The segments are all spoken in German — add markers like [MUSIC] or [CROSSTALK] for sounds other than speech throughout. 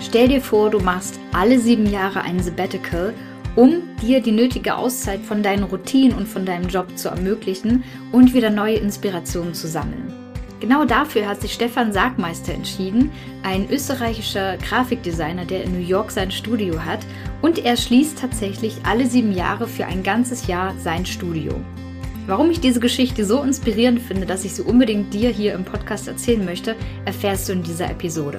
Stell dir vor, du machst alle sieben Jahre ein Sabbatical, um dir die nötige Auszeit von deinen Routinen und von deinem Job zu ermöglichen und wieder neue Inspirationen zu sammeln. Genau dafür hat sich Stefan Sargmeister entschieden, ein österreichischer Grafikdesigner, der in New York sein Studio hat und er schließt tatsächlich alle sieben Jahre für ein ganzes Jahr sein Studio. Warum ich diese Geschichte so inspirierend finde, dass ich sie unbedingt dir hier im Podcast erzählen möchte, erfährst du in dieser Episode.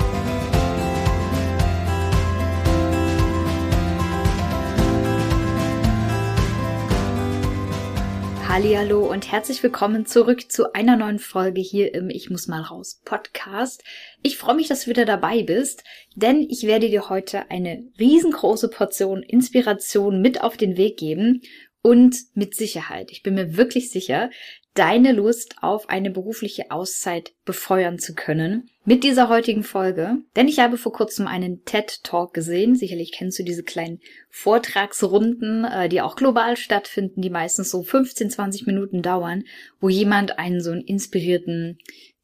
Hallo und herzlich willkommen zurück zu einer neuen Folge hier im Ich muss mal raus Podcast. Ich freue mich, dass du wieder dabei bist, denn ich werde dir heute eine riesengroße Portion Inspiration mit auf den Weg geben und mit Sicherheit, ich bin mir wirklich sicher, deine Lust auf eine berufliche Auszeit befeuern zu können mit dieser heutigen Folge. Denn ich habe vor kurzem einen TED Talk gesehen. Sicherlich kennst du diese kleinen Vortragsrunden, äh, die auch global stattfinden, die meistens so 15, 20 Minuten dauern, wo jemand einen so einen inspirierten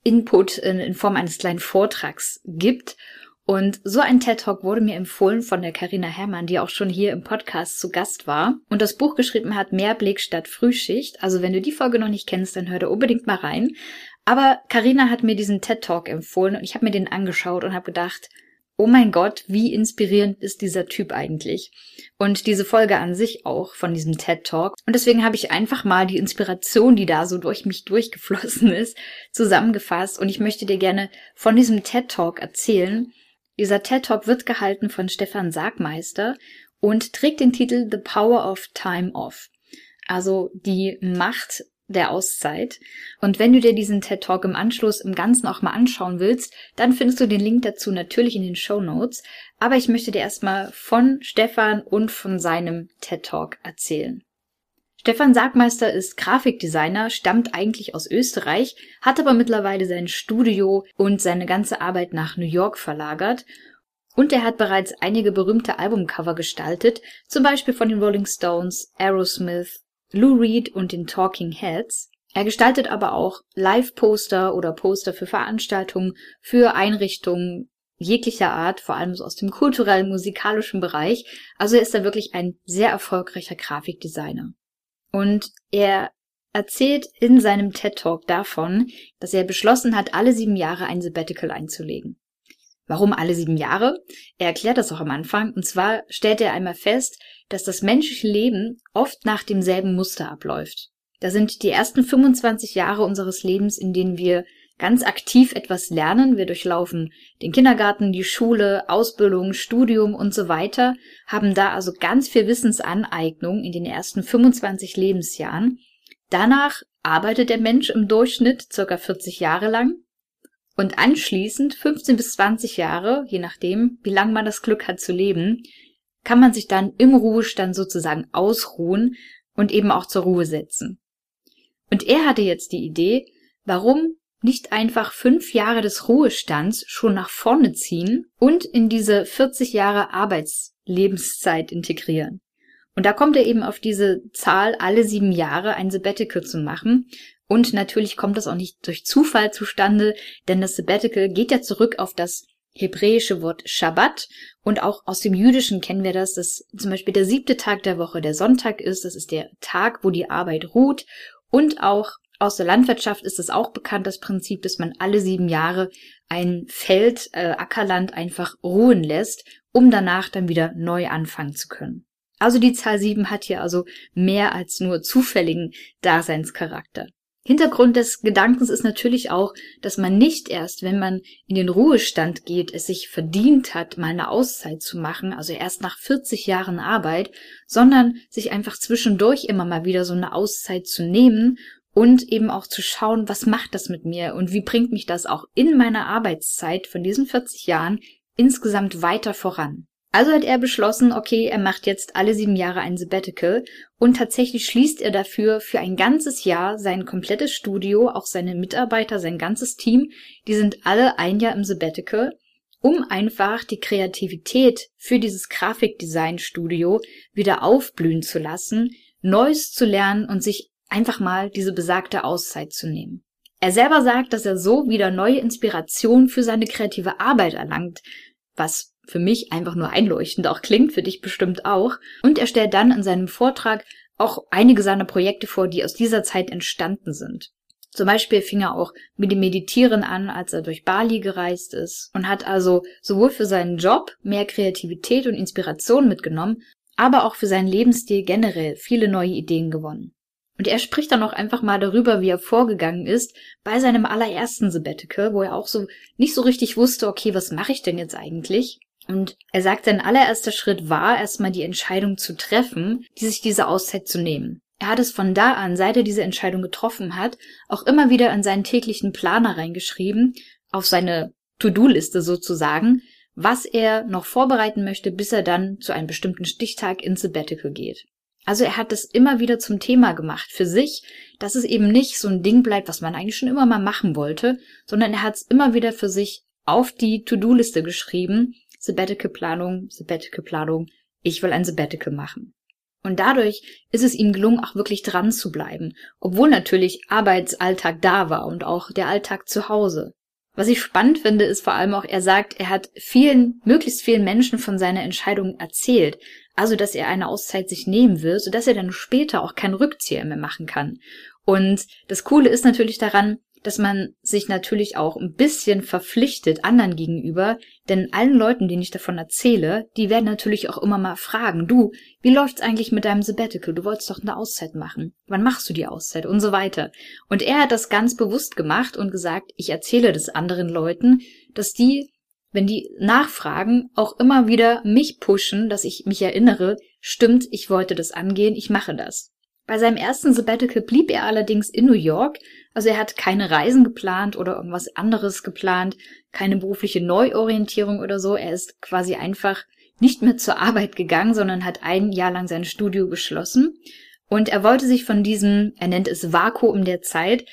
Input in, in Form eines kleinen Vortrags gibt. Und so ein TED Talk wurde mir empfohlen von der Karina Herrmann, die auch schon hier im Podcast zu Gast war und das Buch geschrieben hat Mehrblick statt Frühschicht. Also wenn du die Folge noch nicht kennst, dann hör da unbedingt mal rein. Aber Karina hat mir diesen TED Talk empfohlen und ich habe mir den angeschaut und habe gedacht, oh mein Gott, wie inspirierend ist dieser Typ eigentlich? Und diese Folge an sich auch von diesem TED Talk. Und deswegen habe ich einfach mal die Inspiration, die da so durch mich durchgeflossen [LAUGHS] ist, zusammengefasst. Und ich möchte dir gerne von diesem TED Talk erzählen dieser TED Talk wird gehalten von Stefan Sargmeister und trägt den Titel The Power of Time Off. Also die Macht der Auszeit. Und wenn du dir diesen TED Talk im Anschluss im Ganzen auch mal anschauen willst, dann findest du den Link dazu natürlich in den Show Notes. Aber ich möchte dir erstmal von Stefan und von seinem TED Talk erzählen. Stefan Sargmeister ist Grafikdesigner, stammt eigentlich aus Österreich, hat aber mittlerweile sein Studio und seine ganze Arbeit nach New York verlagert. Und er hat bereits einige berühmte Albumcover gestaltet, zum Beispiel von den Rolling Stones, Aerosmith, Lou Reed und den Talking Heads. Er gestaltet aber auch Live-Poster oder Poster für Veranstaltungen, für Einrichtungen jeglicher Art, vor allem so aus dem kulturellen, musikalischen Bereich. Also er ist da wirklich ein sehr erfolgreicher Grafikdesigner. Und er erzählt in seinem TED Talk davon, dass er beschlossen hat, alle sieben Jahre ein Sabbatical einzulegen. Warum alle sieben Jahre? Er erklärt das auch am Anfang. Und zwar stellt er einmal fest, dass das menschliche Leben oft nach demselben Muster abläuft. Da sind die ersten 25 Jahre unseres Lebens, in denen wir ganz aktiv etwas lernen. Wir durchlaufen den Kindergarten, die Schule, Ausbildung, Studium und so weiter, haben da also ganz viel Wissensaneignung in den ersten 25 Lebensjahren. Danach arbeitet der Mensch im Durchschnitt circa 40 Jahre lang und anschließend 15 bis 20 Jahre, je nachdem, wie lang man das Glück hat zu leben, kann man sich dann im Ruhestand sozusagen ausruhen und eben auch zur Ruhe setzen. Und er hatte jetzt die Idee, warum nicht einfach fünf Jahre des Ruhestands schon nach vorne ziehen und in diese 40 Jahre Arbeitslebenszeit integrieren. Und da kommt er eben auf diese Zahl, alle sieben Jahre ein Sabbatical zu machen. Und natürlich kommt das auch nicht durch Zufall zustande, denn das Sabbatical geht ja zurück auf das hebräische Wort Shabbat und auch aus dem Jüdischen kennen wir das, dass zum Beispiel der siebte Tag der Woche der Sonntag ist. Das ist der Tag, wo die Arbeit ruht und auch aus der Landwirtschaft ist es auch bekannt, das Prinzip, dass man alle sieben Jahre ein Feld, äh, Ackerland einfach ruhen lässt, um danach dann wieder neu anfangen zu können. Also die Zahl sieben hat hier also mehr als nur zufälligen Daseinscharakter. Hintergrund des Gedankens ist natürlich auch, dass man nicht erst, wenn man in den Ruhestand geht, es sich verdient hat, mal eine Auszeit zu machen, also erst nach 40 Jahren Arbeit, sondern sich einfach zwischendurch immer mal wieder so eine Auszeit zu nehmen und eben auch zu schauen, was macht das mit mir und wie bringt mich das auch in meiner Arbeitszeit von diesen 40 Jahren insgesamt weiter voran. Also hat er beschlossen, okay, er macht jetzt alle sieben Jahre ein Sabbatical und tatsächlich schließt er dafür für ein ganzes Jahr sein komplettes Studio, auch seine Mitarbeiter, sein ganzes Team, die sind alle ein Jahr im Sabbatical, um einfach die Kreativität für dieses Grafikdesign-Studio wieder aufblühen zu lassen, Neues zu lernen und sich einfach mal diese besagte Auszeit zu nehmen. Er selber sagt, dass er so wieder neue Inspiration für seine kreative Arbeit erlangt, was für mich einfach nur einleuchtend auch klingt, für dich bestimmt auch. Und er stellt dann in seinem Vortrag auch einige seiner Projekte vor, die aus dieser Zeit entstanden sind. Zum Beispiel fing er auch mit dem Meditieren an, als er durch Bali gereist ist und hat also sowohl für seinen Job mehr Kreativität und Inspiration mitgenommen, aber auch für seinen Lebensstil generell viele neue Ideen gewonnen. Und er spricht dann auch einfach mal darüber, wie er vorgegangen ist bei seinem allerersten Sabbatical, wo er auch so nicht so richtig wusste, okay, was mache ich denn jetzt eigentlich? Und er sagt, sein allererster Schritt war, erstmal die Entscheidung zu treffen, die sich diese Auszeit zu nehmen. Er hat es von da an, seit er diese Entscheidung getroffen hat, auch immer wieder in seinen täglichen Planer reingeschrieben, auf seine To-Do-Liste sozusagen, was er noch vorbereiten möchte, bis er dann zu einem bestimmten Stichtag ins Sabbatical geht. Also er hat es immer wieder zum Thema gemacht für sich, dass es eben nicht so ein Ding bleibt, was man eigentlich schon immer mal machen wollte, sondern er hat es immer wieder für sich auf die To-Do-Liste geschrieben. Sabbatical-Planung, Sabbatical-Planung, ich will ein Sabbatical machen. Und dadurch ist es ihm gelungen, auch wirklich dran zu bleiben, obwohl natürlich Arbeitsalltag da war und auch der Alltag zu Hause. Was ich spannend finde, ist vor allem auch, er sagt, er hat vielen, möglichst vielen Menschen von seiner Entscheidung erzählt. Also, dass er eine Auszeit sich nehmen will, sodass er dann später auch keinen Rückzieher mehr machen kann. Und das Coole ist natürlich daran, dass man sich natürlich auch ein bisschen verpflichtet anderen gegenüber, denn allen Leuten, denen ich davon erzähle, die werden natürlich auch immer mal fragen, du, wie läuft's eigentlich mit deinem Sabbatical? Du wolltest doch eine Auszeit machen. Wann machst du die Auszeit? Und so weiter. Und er hat das ganz bewusst gemacht und gesagt, ich erzähle das anderen Leuten, dass die, wenn die nachfragen, auch immer wieder mich pushen, dass ich mich erinnere, stimmt, ich wollte das angehen, ich mache das. Bei seinem ersten Sabbatical blieb er allerdings in New York, also er hat keine Reisen geplant oder irgendwas anderes geplant, keine berufliche Neuorientierung oder so. Er ist quasi einfach nicht mehr zur Arbeit gegangen, sondern hat ein Jahr lang sein Studio geschlossen. Und er wollte sich von diesem, er nennt es Vakuum der Zeit,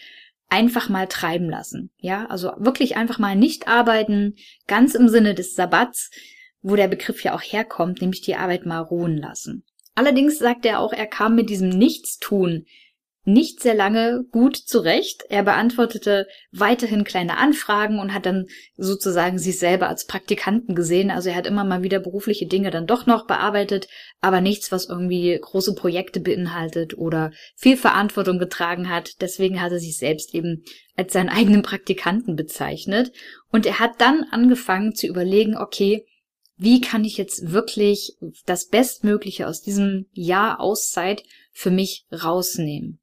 einfach mal treiben lassen. Ja, also wirklich einfach mal nicht arbeiten, ganz im Sinne des Sabbats, wo der Begriff ja auch herkommt, nämlich die Arbeit mal ruhen lassen. Allerdings sagt er auch, er kam mit diesem Nichtstun nicht sehr lange gut zurecht. Er beantwortete weiterhin kleine Anfragen und hat dann sozusagen sich selber als Praktikanten gesehen. Also er hat immer mal wieder berufliche Dinge dann doch noch bearbeitet, aber nichts, was irgendwie große Projekte beinhaltet oder viel Verantwortung getragen hat. Deswegen hat er sich selbst eben als seinen eigenen Praktikanten bezeichnet. Und er hat dann angefangen zu überlegen, okay, wie kann ich jetzt wirklich das Bestmögliche aus diesem Jahr Auszeit für mich rausnehmen?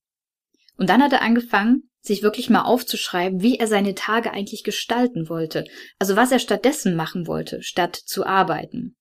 Und dann hat er angefangen, sich wirklich mal aufzuschreiben, wie er seine Tage eigentlich gestalten wollte, also was er stattdessen machen wollte, statt zu arbeiten.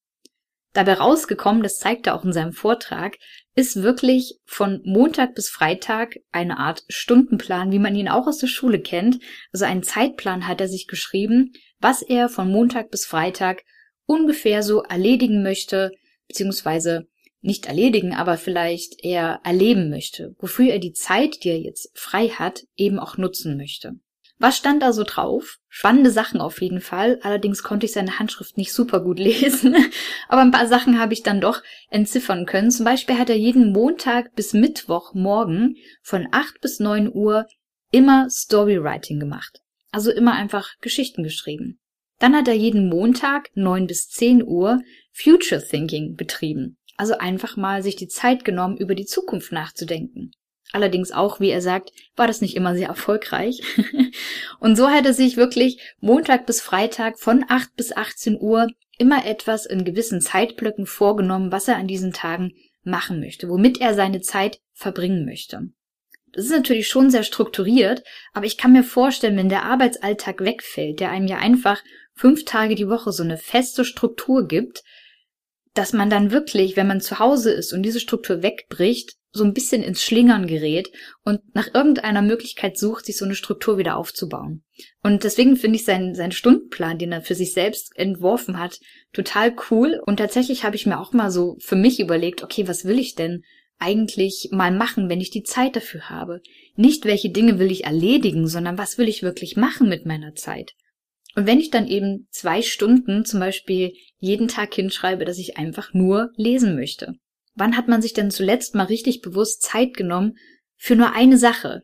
Dabei rausgekommen, das zeigt er auch in seinem Vortrag, ist wirklich von Montag bis Freitag eine Art Stundenplan, wie man ihn auch aus der Schule kennt. Also einen Zeitplan hat er sich geschrieben, was er von Montag bis Freitag ungefähr so erledigen möchte, beziehungsweise nicht erledigen, aber vielleicht eher erleben möchte, wofür er die Zeit, die er jetzt frei hat, eben auch nutzen möchte. Was stand da so drauf? Spannende Sachen auf jeden Fall. Allerdings konnte ich seine Handschrift nicht super gut [LAUGHS] lesen. Aber ein paar Sachen habe ich dann doch entziffern können. Zum Beispiel hat er jeden Montag bis Mittwoch morgen von 8 bis 9 Uhr immer Storywriting gemacht. Also immer einfach Geschichten geschrieben. Dann hat er jeden Montag 9 bis 10 Uhr Future Thinking betrieben. Also einfach mal sich die Zeit genommen, über die Zukunft nachzudenken. Allerdings auch, wie er sagt, war das nicht immer sehr erfolgreich. [LAUGHS] und so hat er sich wirklich Montag bis Freitag von 8 bis 18 Uhr immer etwas in gewissen Zeitblöcken vorgenommen, was er an diesen Tagen machen möchte, womit er seine Zeit verbringen möchte. Das ist natürlich schon sehr strukturiert, aber ich kann mir vorstellen, wenn der Arbeitsalltag wegfällt, der einem ja einfach fünf Tage die Woche so eine feste Struktur gibt, dass man dann wirklich, wenn man zu Hause ist und diese Struktur wegbricht, so ein bisschen ins Schlingern gerät und nach irgendeiner Möglichkeit sucht, sich so eine Struktur wieder aufzubauen. Und deswegen finde ich seinen, seinen Stundenplan, den er für sich selbst entworfen hat, total cool. Und tatsächlich habe ich mir auch mal so für mich überlegt, okay, was will ich denn eigentlich mal machen, wenn ich die Zeit dafür habe? Nicht welche Dinge will ich erledigen, sondern was will ich wirklich machen mit meiner Zeit? Und wenn ich dann eben zwei Stunden zum Beispiel jeden Tag hinschreibe, dass ich einfach nur lesen möchte. Wann hat man sich denn zuletzt mal richtig bewusst Zeit genommen für nur eine Sache?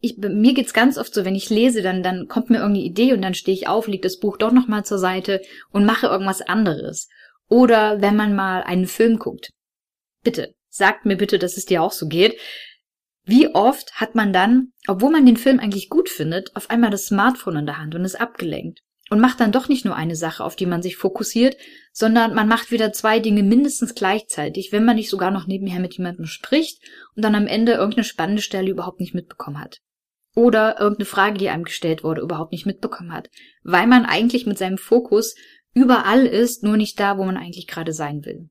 Ich, mir geht's ganz oft so, wenn ich lese, dann, dann kommt mir irgendeine Idee und dann stehe ich auf, leg das Buch doch nochmal zur Seite und mache irgendwas anderes. Oder wenn man mal einen Film guckt. Bitte, sagt mir bitte, dass es dir auch so geht. Wie oft hat man dann, obwohl man den Film eigentlich gut findet, auf einmal das Smartphone in der Hand und ist abgelenkt und macht dann doch nicht nur eine Sache, auf die man sich fokussiert, sondern man macht wieder zwei Dinge mindestens gleichzeitig, wenn man nicht sogar noch nebenher mit jemandem spricht und dann am Ende irgendeine spannende Stelle überhaupt nicht mitbekommen hat. Oder irgendeine Frage, die einem gestellt wurde, überhaupt nicht mitbekommen hat, weil man eigentlich mit seinem Fokus überall ist, nur nicht da, wo man eigentlich gerade sein will.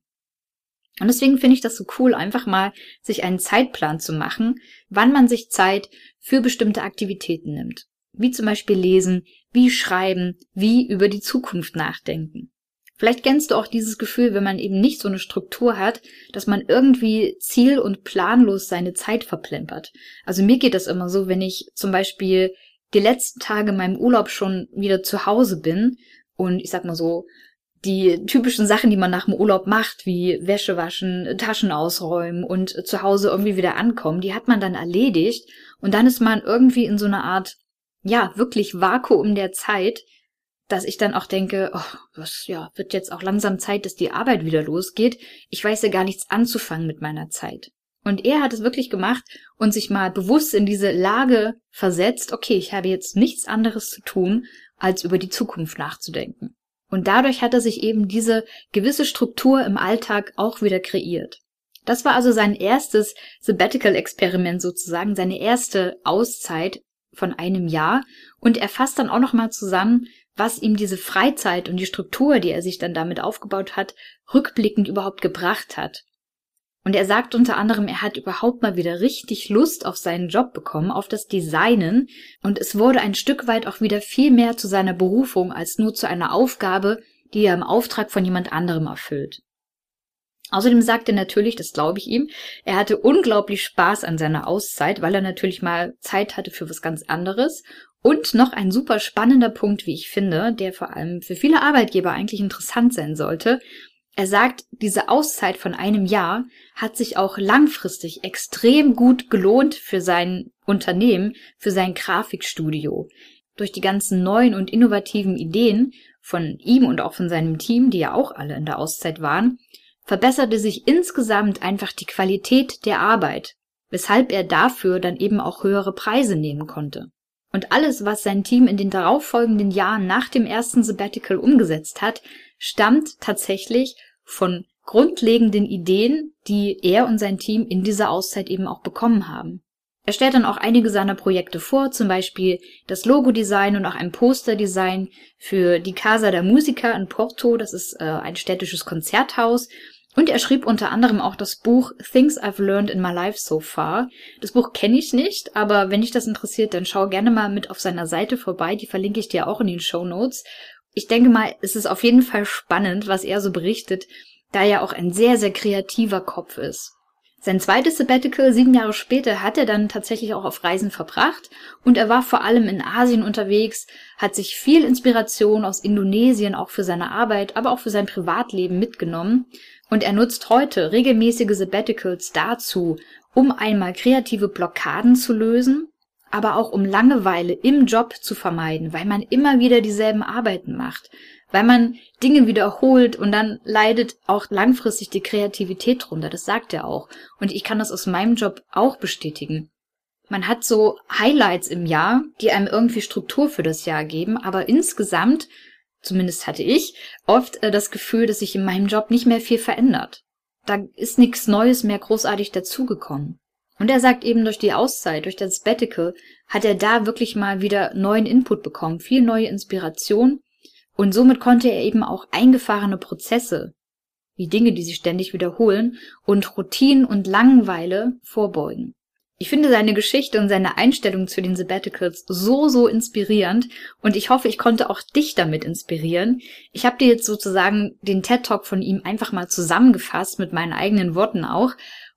Und deswegen finde ich das so cool, einfach mal sich einen Zeitplan zu machen, wann man sich Zeit für bestimmte Aktivitäten nimmt. Wie zum Beispiel lesen, wie schreiben, wie über die Zukunft nachdenken. Vielleicht kennst du auch dieses Gefühl, wenn man eben nicht so eine Struktur hat, dass man irgendwie ziel- und planlos seine Zeit verplempert. Also mir geht das immer so, wenn ich zum Beispiel die letzten Tage in meinem Urlaub schon wieder zu Hause bin und ich sag mal so, die typischen Sachen, die man nach dem Urlaub macht, wie Wäsche waschen, Taschen ausräumen und zu Hause irgendwie wieder ankommen, die hat man dann erledigt und dann ist man irgendwie in so einer Art, ja, wirklich Vakuum der Zeit, dass ich dann auch denke, oh, was, ja, wird jetzt auch langsam Zeit, dass die Arbeit wieder losgeht. Ich weiß ja gar nichts anzufangen mit meiner Zeit. Und er hat es wirklich gemacht und sich mal bewusst in diese Lage versetzt, okay, ich habe jetzt nichts anderes zu tun, als über die Zukunft nachzudenken. Und dadurch hat er sich eben diese gewisse Struktur im Alltag auch wieder kreiert. Das war also sein erstes Sabbatical-Experiment sozusagen, seine erste Auszeit von einem Jahr. Und er fasst dann auch nochmal zusammen, was ihm diese Freizeit und die Struktur, die er sich dann damit aufgebaut hat, rückblickend überhaupt gebracht hat. Und er sagt unter anderem, er hat überhaupt mal wieder richtig Lust auf seinen Job bekommen, auf das Designen, und es wurde ein Stück weit auch wieder viel mehr zu seiner Berufung als nur zu einer Aufgabe, die er im Auftrag von jemand anderem erfüllt. Außerdem sagt er natürlich, das glaube ich ihm, er hatte unglaublich Spaß an seiner Auszeit, weil er natürlich mal Zeit hatte für was ganz anderes. Und noch ein super spannender Punkt, wie ich finde, der vor allem für viele Arbeitgeber eigentlich interessant sein sollte. Er sagt, diese Auszeit von einem Jahr hat sich auch langfristig extrem gut gelohnt für sein Unternehmen, für sein Grafikstudio. Durch die ganzen neuen und innovativen Ideen von ihm und auch von seinem Team, die ja auch alle in der Auszeit waren, verbesserte sich insgesamt einfach die Qualität der Arbeit, weshalb er dafür dann eben auch höhere Preise nehmen konnte. Und alles, was sein Team in den darauffolgenden Jahren nach dem ersten Sabbatical umgesetzt hat, stammt tatsächlich von grundlegenden Ideen, die er und sein Team in dieser Auszeit eben auch bekommen haben. Er stellt dann auch einige seiner Projekte vor, zum Beispiel das Logo-Design und auch ein Poster-Design für die Casa da Musica in Porto, das ist äh, ein städtisches Konzerthaus. Und er schrieb unter anderem auch das Buch Things I've Learned in My Life So Far. Das Buch kenne ich nicht, aber wenn dich das interessiert, dann schau gerne mal mit auf seiner Seite vorbei. Die verlinke ich dir auch in den Show Notes. Ich denke mal, es ist auf jeden Fall spannend, was er so berichtet, da er auch ein sehr, sehr kreativer Kopf ist. Sein zweites Sabbatical sieben Jahre später hat er dann tatsächlich auch auf Reisen verbracht und er war vor allem in Asien unterwegs, hat sich viel Inspiration aus Indonesien auch für seine Arbeit, aber auch für sein Privatleben mitgenommen und er nutzt heute regelmäßige Sabbaticals dazu, um einmal kreative Blockaden zu lösen aber auch um Langeweile im Job zu vermeiden, weil man immer wieder dieselben Arbeiten macht, weil man Dinge wiederholt und dann leidet auch langfristig die Kreativität drunter, das sagt er auch. Und ich kann das aus meinem Job auch bestätigen. Man hat so Highlights im Jahr, die einem irgendwie Struktur für das Jahr geben, aber insgesamt, zumindest hatte ich, oft äh, das Gefühl, dass sich in meinem Job nicht mehr viel verändert. Da ist nichts Neues mehr großartig dazugekommen. Und er sagt eben durch die Auszeit, durch das Sabbatical, hat er da wirklich mal wieder neuen Input bekommen, viel neue Inspiration. Und somit konnte er eben auch eingefahrene Prozesse wie Dinge, die sich ständig wiederholen und Routinen und Langeweile vorbeugen. Ich finde seine Geschichte und seine Einstellung zu den Sabbaticals so, so inspirierend und ich hoffe, ich konnte auch dich damit inspirieren. Ich habe dir jetzt sozusagen den TED Talk von ihm einfach mal zusammengefasst mit meinen eigenen Worten auch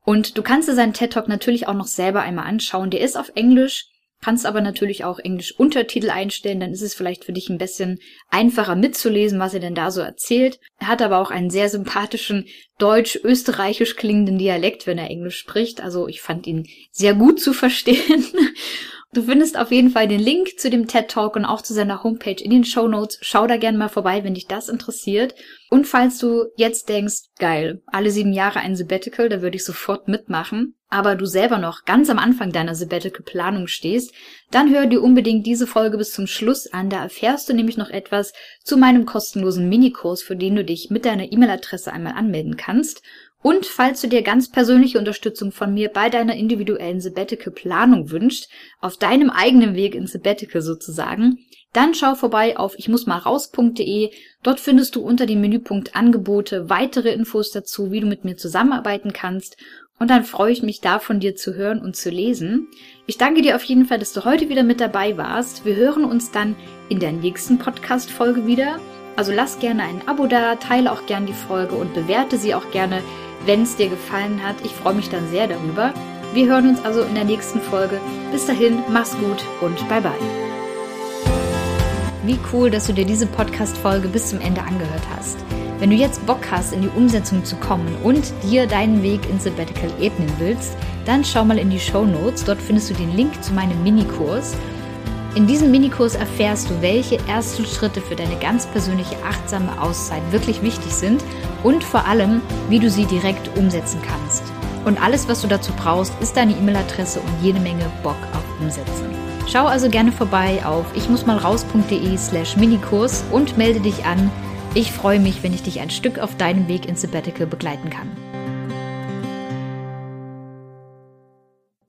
und du kannst dir seinen TED Talk natürlich auch noch selber einmal anschauen. Der ist auf Englisch, kannst aber natürlich auch Englisch Untertitel einstellen, dann ist es vielleicht für dich ein bisschen einfacher mitzulesen, was er denn da so erzählt. Er hat aber auch einen sehr sympathischen deutsch-österreichisch klingenden Dialekt, wenn er Englisch spricht. Also ich fand ihn sehr gut zu verstehen. [LAUGHS] Du findest auf jeden Fall den Link zu dem TED Talk und auch zu seiner Homepage in den Show Notes. Schau da gerne mal vorbei, wenn dich das interessiert. Und falls du jetzt denkst, geil, alle sieben Jahre ein Sabbatical, da würde ich sofort mitmachen, aber du selber noch ganz am Anfang deiner Sabbatical-Planung stehst, dann hör dir unbedingt diese Folge bis zum Schluss an. Da erfährst du nämlich noch etwas zu meinem kostenlosen Minikurs, für den du dich mit deiner E-Mail-Adresse einmal anmelden kannst. Und falls du dir ganz persönliche Unterstützung von mir bei deiner individuellen Sabbatical-Planung wünscht, auf deinem eigenen Weg ins Sabbatical sozusagen, dann schau vorbei auf ich muss mal raus.de. Dort findest du unter dem Menüpunkt Angebote weitere Infos dazu, wie du mit mir zusammenarbeiten kannst. Und dann freue ich mich da von dir zu hören und zu lesen. Ich danke dir auf jeden Fall, dass du heute wieder mit dabei warst. Wir hören uns dann in der nächsten Podcast-Folge wieder. Also lass gerne ein Abo da, teile auch gerne die Folge und bewerte sie auch gerne wenn es dir gefallen hat. Ich freue mich dann sehr darüber. Wir hören uns also in der nächsten Folge. Bis dahin, mach's gut und bye bye. Wie cool, dass du dir diese Podcast-Folge bis zum Ende angehört hast. Wenn du jetzt Bock hast, in die Umsetzung zu kommen und dir deinen Weg ins Sabbatical ebnen willst, dann schau mal in die Show Notes. Dort findest du den Link zu meinem Minikurs. In diesem Minikurs erfährst du, welche ersten Schritte für deine ganz persönliche achtsame Auszeit wirklich wichtig sind und vor allem, wie du sie direkt umsetzen kannst. Und alles, was du dazu brauchst, ist deine E-Mail-Adresse und jede Menge Bock auf Umsetzen. Schau also gerne vorbei auf ichmussmalraus.de slash Minikurs und melde dich an. Ich freue mich, wenn ich dich ein Stück auf deinem Weg ins Sabbatical begleiten kann.